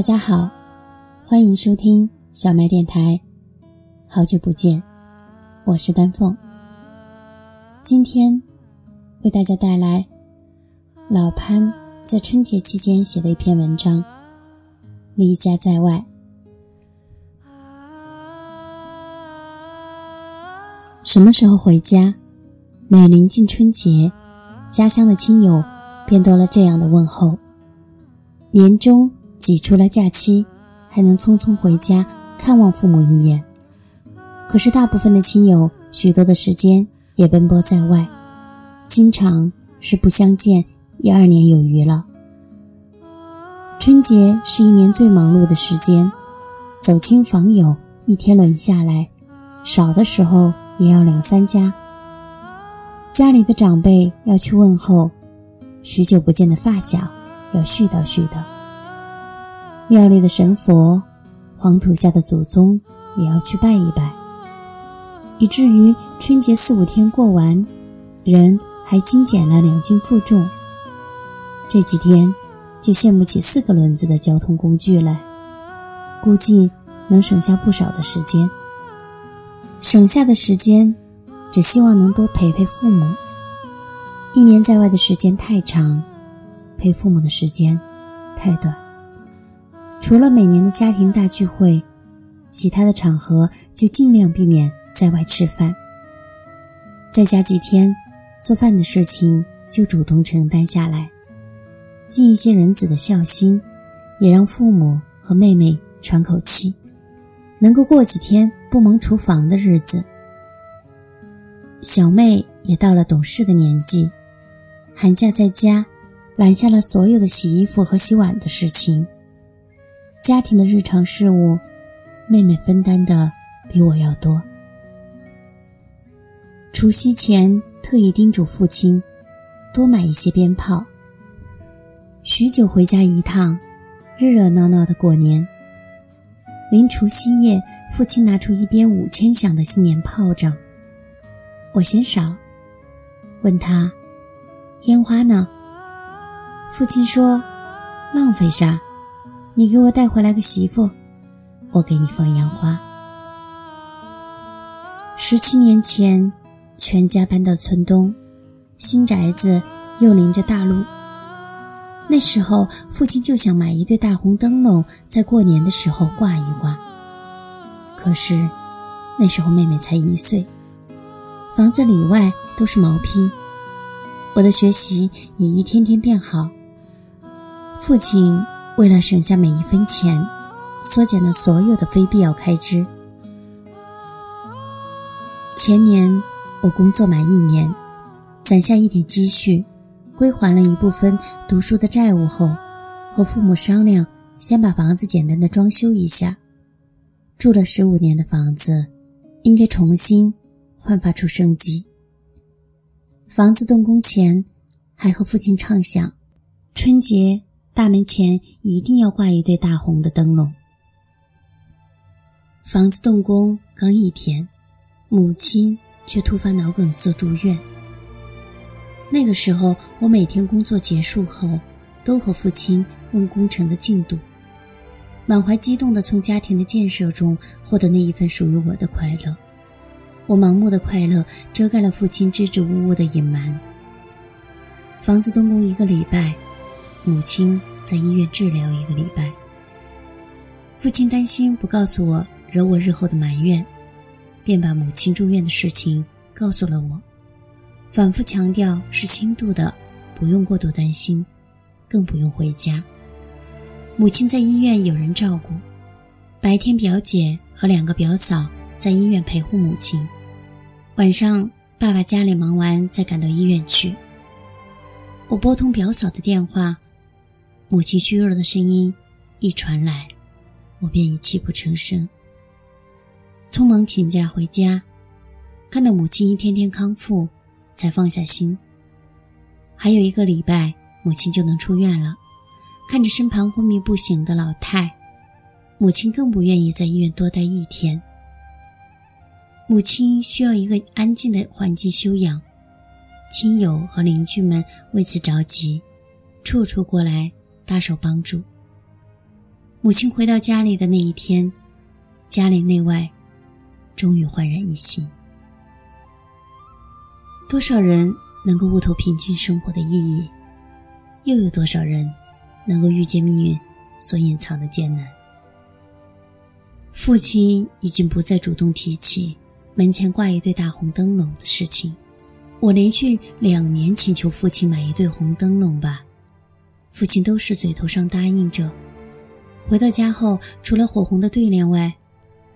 大家好，欢迎收听小麦电台。好久不见，我是丹凤。今天为大家带来老潘在春节期间写的一篇文章《离家在外》。什么时候回家？每临近春节，家乡的亲友便多了这样的问候。年终。挤出了假期，还能匆匆回家看望父母一眼。可是大部分的亲友，许多的时间也奔波在外，经常是不相见一二年有余了。春节是一年最忙碌的时间，走亲访友一天轮下来，少的时候也要两三家。家里的长辈要去问候，许久不见的发小要絮叨絮叨。庙里的神佛，黄土下的祖宗也要去拜一拜，以至于春节四五天过完，人还精减了两斤负重。这几天就羡慕起四个轮子的交通工具来，估计能省下不少的时间。省下的时间，只希望能多陪陪父母。一年在外的时间太长，陪父母的时间太短。除了每年的家庭大聚会，其他的场合就尽量避免在外吃饭。在家几天，做饭的事情就主动承担下来，尽一些人子的孝心，也让父母和妹妹喘口气，能够过几天不忙厨房的日子。小妹也到了懂事的年纪，寒假在家，揽下了所有的洗衣服和洗碗的事情。家庭的日常事务，妹妹分担的比我要多。除夕前特意叮嘱父亲，多买一些鞭炮。许久回家一趟，热热闹闹的过年。临除夕夜，父亲拿出一鞭五千响的新年炮仗，我嫌少，问他：“烟花呢？”父亲说：“浪费啥？”你给我带回来个媳妇，我给你放烟花。十七年前，全家搬到村东，新宅子又临着大路。那时候，父亲就想买一对大红灯笼，在过年的时候挂一挂。可是，那时候妹妹才一岁，房子里外都是毛坯，我的学习也一天天变好。父亲。为了省下每一分钱，缩减了所有的非必要开支。前年我工作满一年，攒下一点积蓄，归还了一部分读书的债务后，和父母商量，先把房子简单的装修一下。住了十五年的房子，应该重新焕发出生机。房子动工前，还和父亲畅想，春节。大门前一定要挂一对大红的灯笼。房子动工刚一天，母亲却突发脑梗塞住院。那个时候，我每天工作结束后，都和父亲问工程的进度，满怀激动地从家庭的建设中获得那一份属于我的快乐。我盲目的快乐遮盖了父亲支支吾吾的隐瞒。房子动工一个礼拜，母亲。在医院治疗一个礼拜，父亲担心不告诉我惹我日后的埋怨，便把母亲住院的事情告诉了我，反复强调是轻度的，不用过度担心，更不用回家。母亲在医院有人照顾，白天表姐和两个表嫂在医院陪护母亲，晚上爸爸家里忙完再赶到医院去。我拨通表嫂的电话。母亲虚弱的声音一传来，我便已泣不成声。匆忙请假回家，看到母亲一天天康复，才放下心。还有一个礼拜，母亲就能出院了。看着身旁昏迷不醒的老太，母亲更不愿意在医院多待一天。母亲需要一个安静的环境休养，亲友和邻居们为此着急，处处过来搭手帮助。母亲回到家里的那一天，家里内外终于焕然一新。多少人能够悟透平静生活的意义，又有多少人？能够遇见命运所隐藏的艰难。父亲已经不再主动提起门前挂一对大红灯笼的事情。我连续两年请求父亲买一对红灯笼吧，父亲都是嘴头上答应着。回到家后，除了火红的对联外，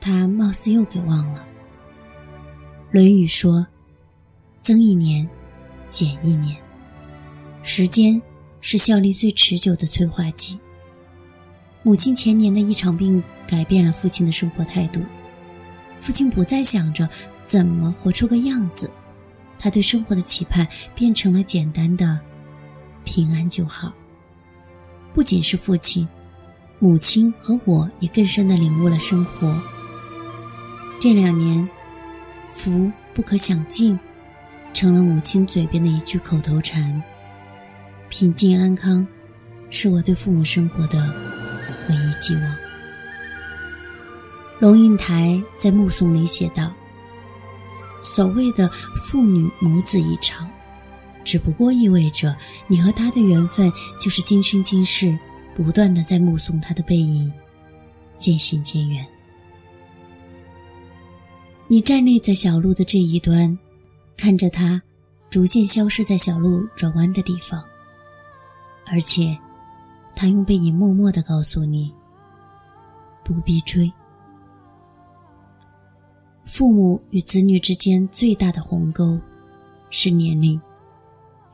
他貌似又给忘了。《论语》说：“增一年，减一年。”时间。是效力最持久的催化剂。母亲前年的一场病改变了父亲的生活态度，父亲不再想着怎么活出个样子，他对生活的期盼变成了简单的平安就好。不仅是父亲，母亲和我也更深的领悟了生活。这两年，福不可享尽，成了母亲嘴边的一句口头禅。平静安康，是我对父母生活的唯一寄望。龙应台在《目送》里写道：“所谓的父女母子一场，只不过意味着你和他的缘分就是今生今世，不断的在目送他的背影渐行渐远。你站立在小路的这一端，看着他逐渐消失在小路转弯的地方。”而且，他用背影默默的告诉你：不必追。父母与子女之间最大的鸿沟是年龄，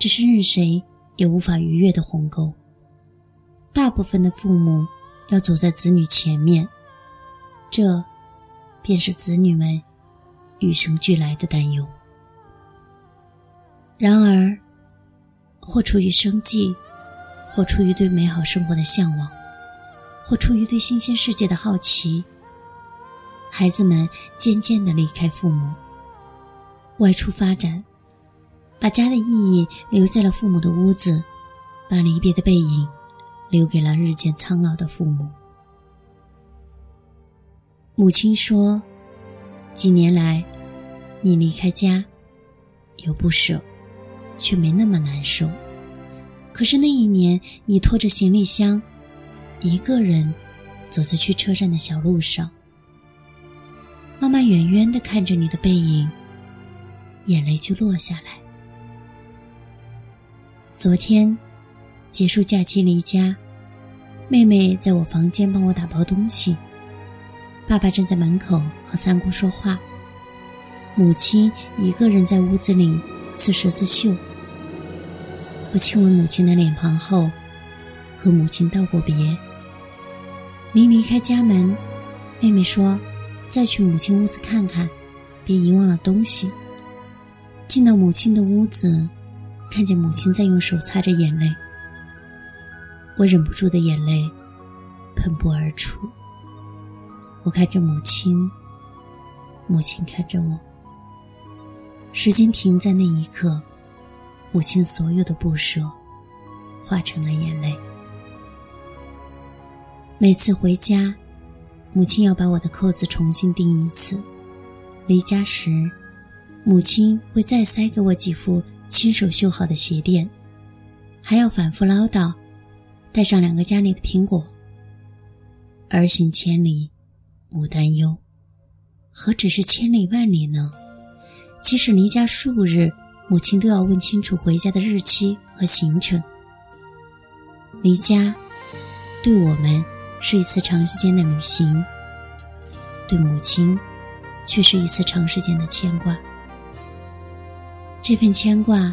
这是任谁也无法逾越的鸿沟。大部分的父母要走在子女前面，这便是子女们与生俱来的担忧。然而，或出于生计。或出于对美好生活的向往，或出于对新鲜世界的好奇，孩子们渐渐的离开父母，外出发展，把家的意义留在了父母的屋子，把离别的背影留给了日渐苍老的父母。母亲说：“几年来，你离开家，有不舍，却没那么难受。”可是那一年，你拖着行李箱，一个人走在去车站的小路上。妈妈远远的看着你的背影，眼泪就落下来。昨天结束假期离家，妹妹在我房间帮我打包东西，爸爸站在门口和三姑说话，母亲一个人在屋子里刺十字绣。我亲吻母亲的脸庞后，和母亲道过别。临离开家门，妹妹说：“再去母亲屋子看看，别遗忘了东西。”进到母亲的屋子，看见母亲在用手擦着眼泪，我忍不住的眼泪喷薄而出。我看着母亲，母亲看着我，时间停在那一刻。母亲所有的不舍，化成了眼泪。每次回家，母亲要把我的扣子重新钉一次。离家时，母亲会再塞给我几副亲手绣好的鞋垫，还要反复唠叨，带上两个家里的苹果。儿行千里，母担忧，何止是千里万里呢？即使离家数日。母亲都要问清楚回家的日期和行程。离家，对我们是一次长时间的旅行；对母亲，却是一次长时间的牵挂。这份牵挂，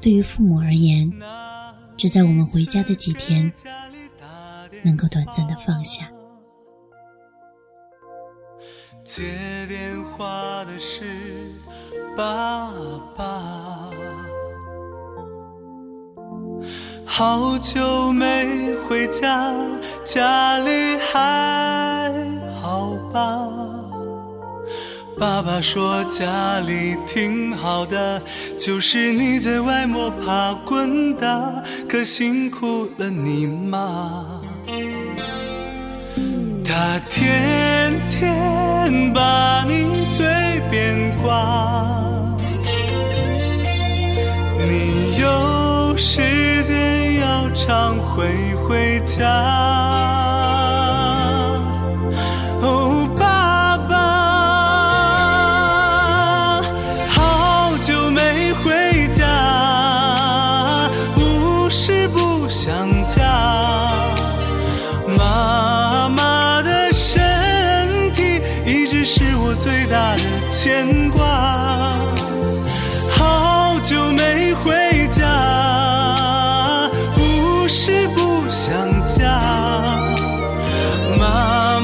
对于父母而言，只在我们回家的几天，能够短暂的放下。接电话的是爸爸，好久没回家，家里还好吧？爸爸说家里挺好的，就是你在外摸爬滚打，可辛苦了你妈。他天天把你嘴边挂，你有时间要常回回家。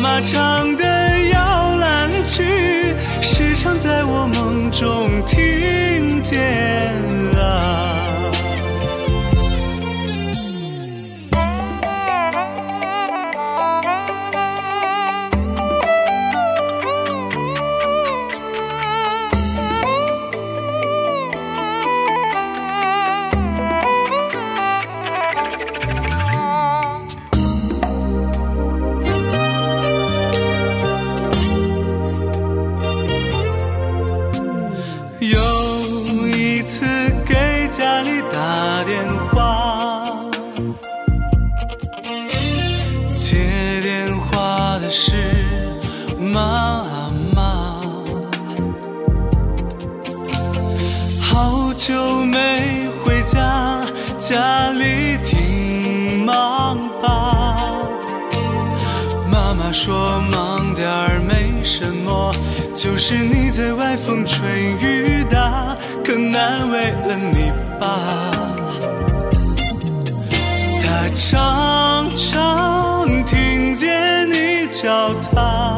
妈妈唱的摇篮曲，时常在我梦中听见。就没回家里挺忙吧？妈妈说忙点儿没什么，就是你在外风吹雨打，可难为了你爸。他常常听见你叫他。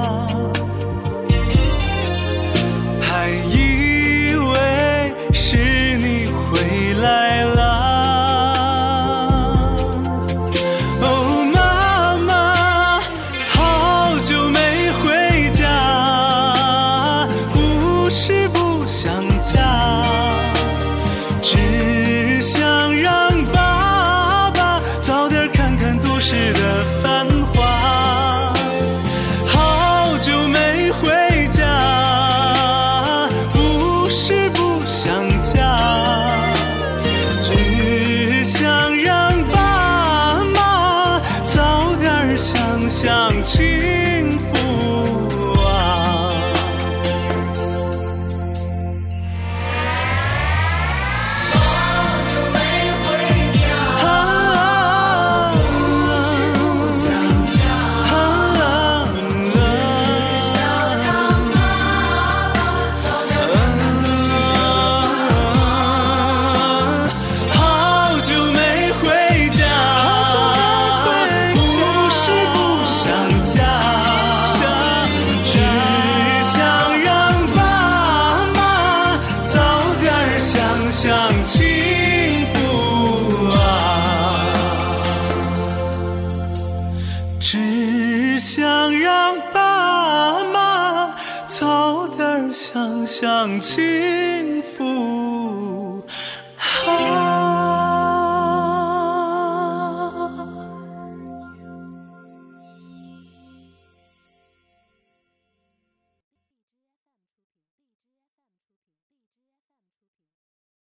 想起。